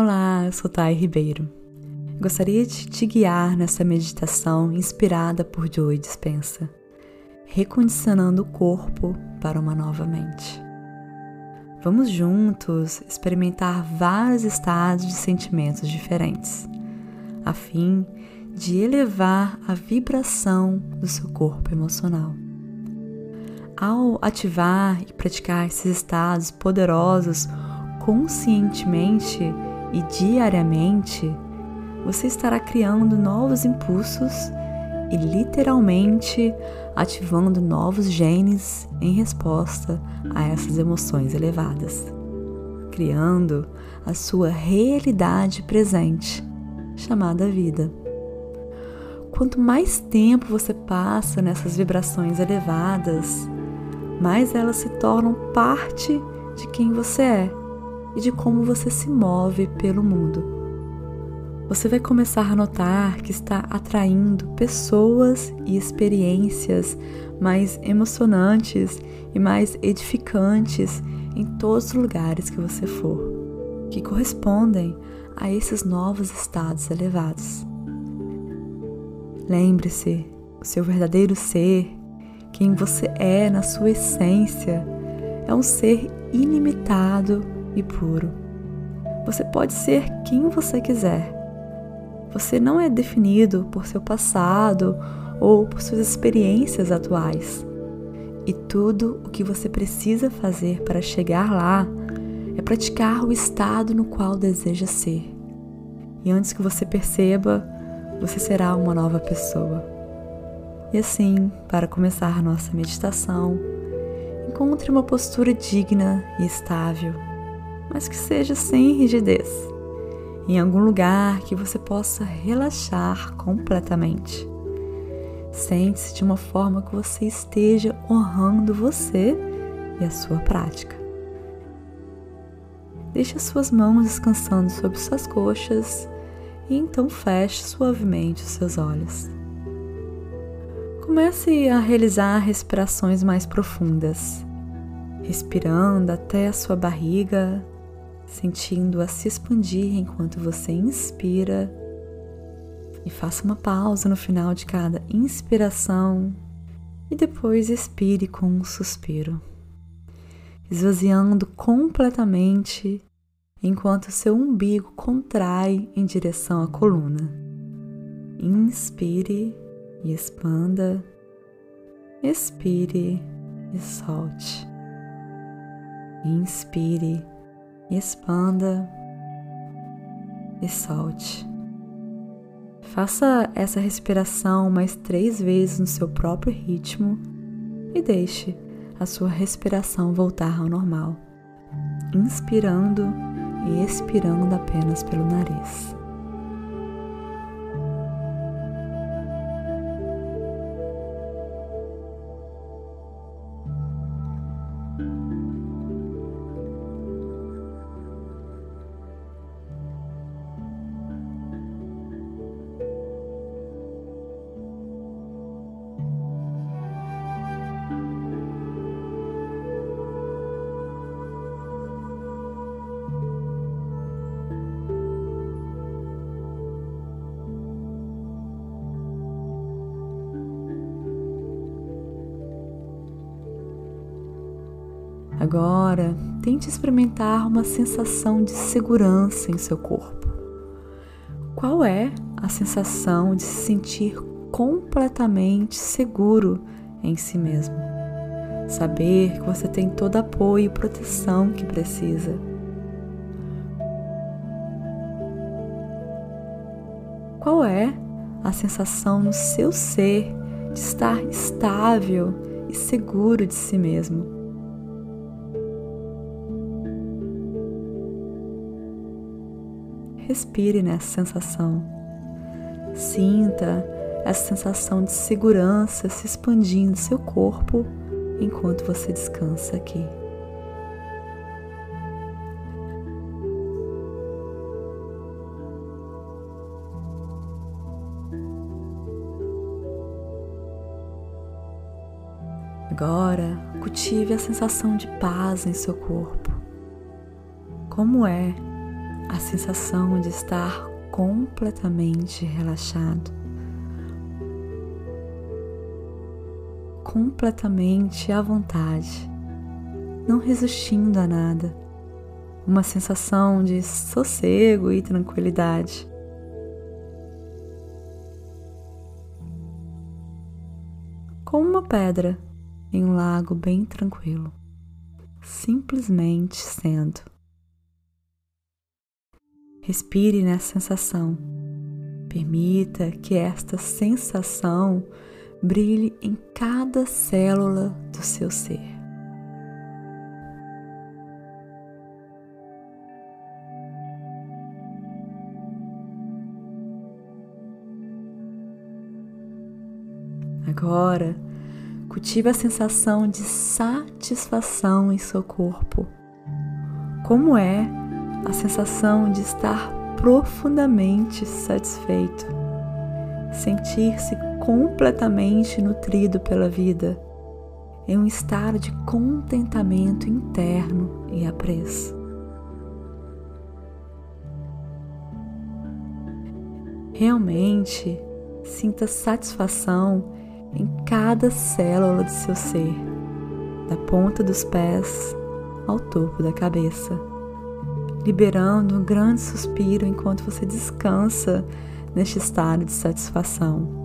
Olá, eu sou Thay Ribeiro. Gostaria de te guiar nessa meditação inspirada por Joey Dispensa, recondicionando o corpo para uma nova mente. Vamos juntos experimentar vários estados de sentimentos diferentes, a fim de elevar a vibração do seu corpo emocional. Ao ativar e praticar esses estados poderosos conscientemente, e diariamente, você estará criando novos impulsos e literalmente ativando novos genes em resposta a essas emoções elevadas, criando a sua realidade presente, chamada vida. Quanto mais tempo você passa nessas vibrações elevadas, mais elas se tornam parte de quem você é e de como você se move pelo mundo. Você vai começar a notar que está atraindo pessoas e experiências mais emocionantes e mais edificantes em todos os lugares que você for, que correspondem a esses novos estados elevados. Lembre-se, o seu verdadeiro ser, quem você é na sua essência, é um ser ilimitado e puro. Você pode ser quem você quiser. Você não é definido por seu passado ou por suas experiências atuais. E tudo o que você precisa fazer para chegar lá é praticar o estado no qual deseja ser. E antes que você perceba, você será uma nova pessoa. E assim, para começar nossa meditação, encontre uma postura digna e estável mas que seja sem rigidez, em algum lugar que você possa relaxar completamente. Sente-se de uma forma que você esteja honrando você e a sua prática. Deixe as suas mãos descansando sobre suas coxas e então feche suavemente os seus olhos. Comece a realizar respirações mais profundas, respirando até a sua barriga sentindo-a se expandir enquanto você inspira. E faça uma pausa no final de cada inspiração e depois expire com um suspiro, esvaziando completamente enquanto seu umbigo contrai em direção à coluna. Inspire e expanda, expire e solte. Inspire expanda e solte. Faça essa respiração mais três vezes no seu próprio ritmo e deixe a sua respiração voltar ao normal, inspirando e expirando apenas pelo nariz. Agora, tente experimentar uma sensação de segurança em seu corpo. Qual é a sensação de se sentir completamente seguro em si mesmo? Saber que você tem todo apoio e proteção que precisa. Qual é a sensação no seu ser de estar estável e seguro de si mesmo? Respire nessa sensação. Sinta essa sensação de segurança se expandindo seu corpo enquanto você descansa aqui. Agora, cultive a sensação de paz em seu corpo. Como é a sensação de estar completamente relaxado, completamente à vontade, não resistindo a nada, uma sensação de sossego e tranquilidade. Como uma pedra em um lago bem tranquilo, simplesmente sendo. Respire nessa sensação. Permita que esta sensação brilhe em cada célula do seu ser. Agora, cultive a sensação de satisfação em seu corpo. Como é a sensação de estar profundamente satisfeito, sentir-se completamente nutrido pela vida, em um estado de contentamento interno e apreço. Realmente sinta satisfação em cada célula do seu ser, da ponta dos pés ao topo da cabeça liberando um grande suspiro enquanto você descansa neste estado de satisfação.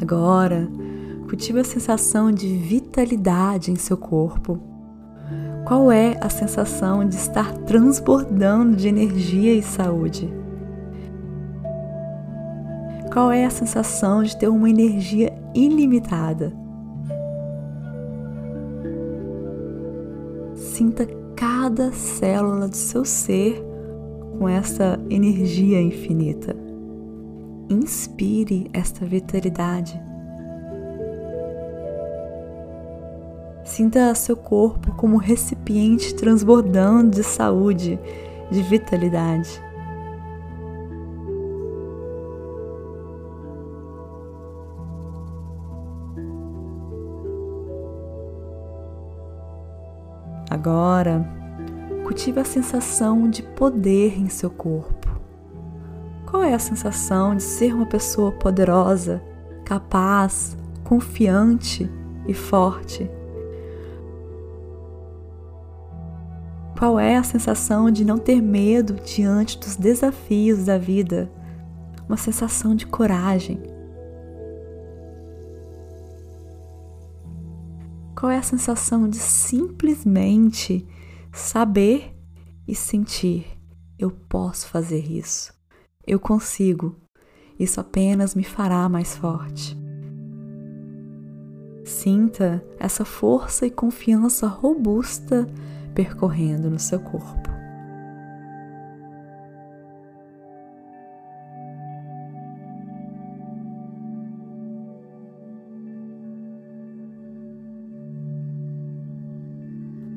Agora, cultive a sensação de vitalidade em seu corpo. Qual é a sensação de estar transbordando de energia e saúde? Qual é a sensação de ter uma energia ilimitada? Sinta cada célula do seu ser com essa energia infinita. Inspire esta vitalidade. Sinta seu corpo como um recipiente transbordando de saúde, de vitalidade. Agora, cultive a sensação de poder em seu corpo. Qual é a sensação de ser uma pessoa poderosa, capaz, confiante e forte? Qual é a sensação de não ter medo diante dos desafios da vida? Uma sensação de coragem. Qual é a sensação de simplesmente saber e sentir: eu posso fazer isso, eu consigo, isso apenas me fará mais forte. Sinta essa força e confiança robusta percorrendo no seu corpo.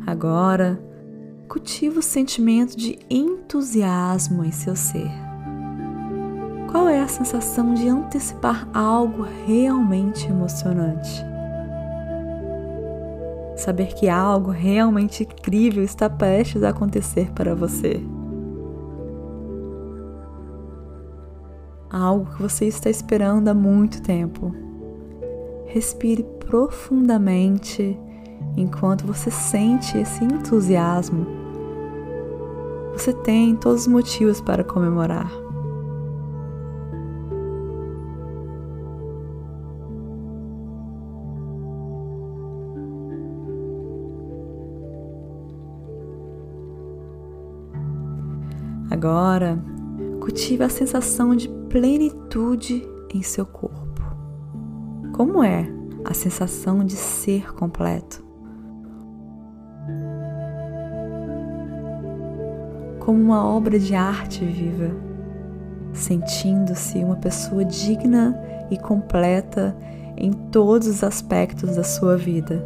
Agora, cultiva o sentimento de entusiasmo em seu ser. Qual é a sensação de antecipar algo realmente emocionante? Saber que algo realmente incrível está prestes a acontecer para você. Algo que você está esperando há muito tempo. Respire profundamente enquanto você sente esse entusiasmo, você tem todos os motivos para comemorar. Agora, cultive a sensação de plenitude em seu corpo. Como é a sensação de ser completo? Como uma obra de arte viva, sentindo-se uma pessoa digna e completa em todos os aspectos da sua vida,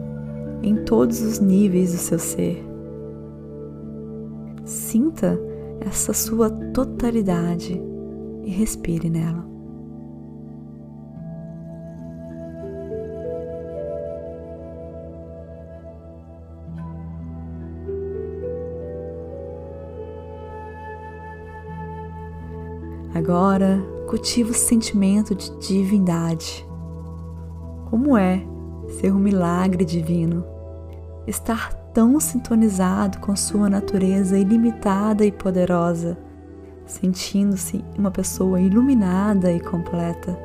em todos os níveis do seu ser. Sinta essa sua totalidade e respire nela. Agora cultiva o sentimento de divindade. Como é ser um milagre divino? Estar tão sintonizado com sua natureza ilimitada e poderosa, sentindo-se uma pessoa iluminada e completa.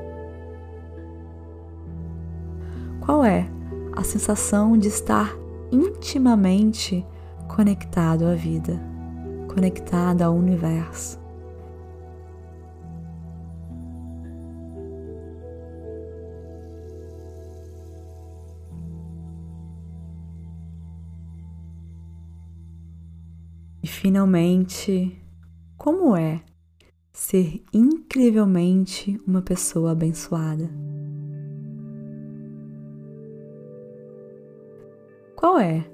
Qual é a sensação de estar intimamente conectado à vida, conectado ao universo? Finalmente, como é ser incrivelmente uma pessoa abençoada? Qual é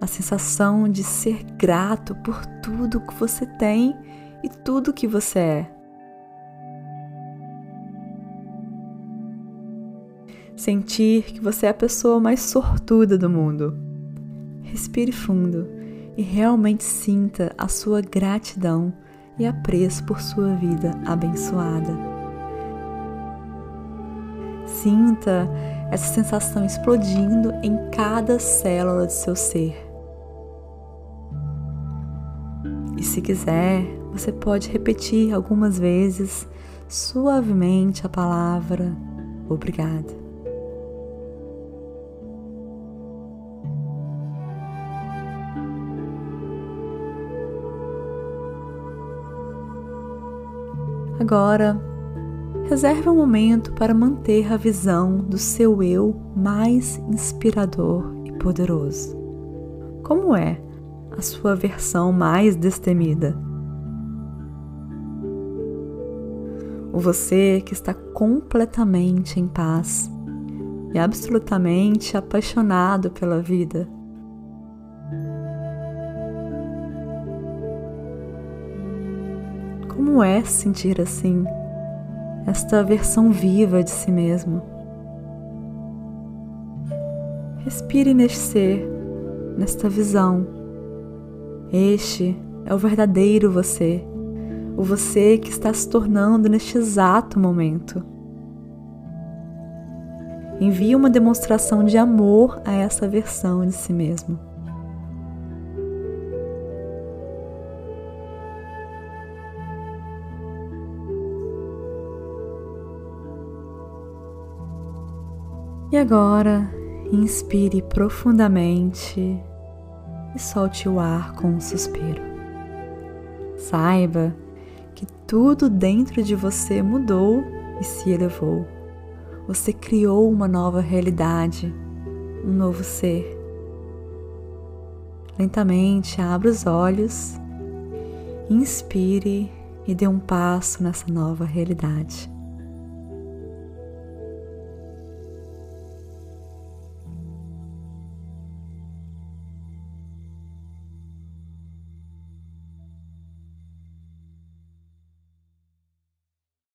a sensação de ser grato por tudo que você tem e tudo que você é? Sentir que você é a pessoa mais sortuda do mundo. Respire fundo e realmente sinta a sua gratidão e apreço por sua vida abençoada. Sinta essa sensação explodindo em cada célula de seu ser. E se quiser, você pode repetir algumas vezes suavemente a palavra obrigada. Agora, reserve um momento para manter a visão do seu eu mais inspirador e poderoso. Como é a sua versão mais destemida? O você que está completamente em paz e absolutamente apaixonado pela vida Como é sentir assim, esta versão viva de si mesmo? Respire neste ser, nesta visão. Este é o verdadeiro você, o você que está se tornando neste exato momento. Envie uma demonstração de amor a essa versão de si mesmo. E agora, inspire profundamente e solte o ar com um suspiro. Saiba que tudo dentro de você mudou e se elevou. Você criou uma nova realidade, um novo ser. Lentamente abra os olhos, inspire e dê um passo nessa nova realidade.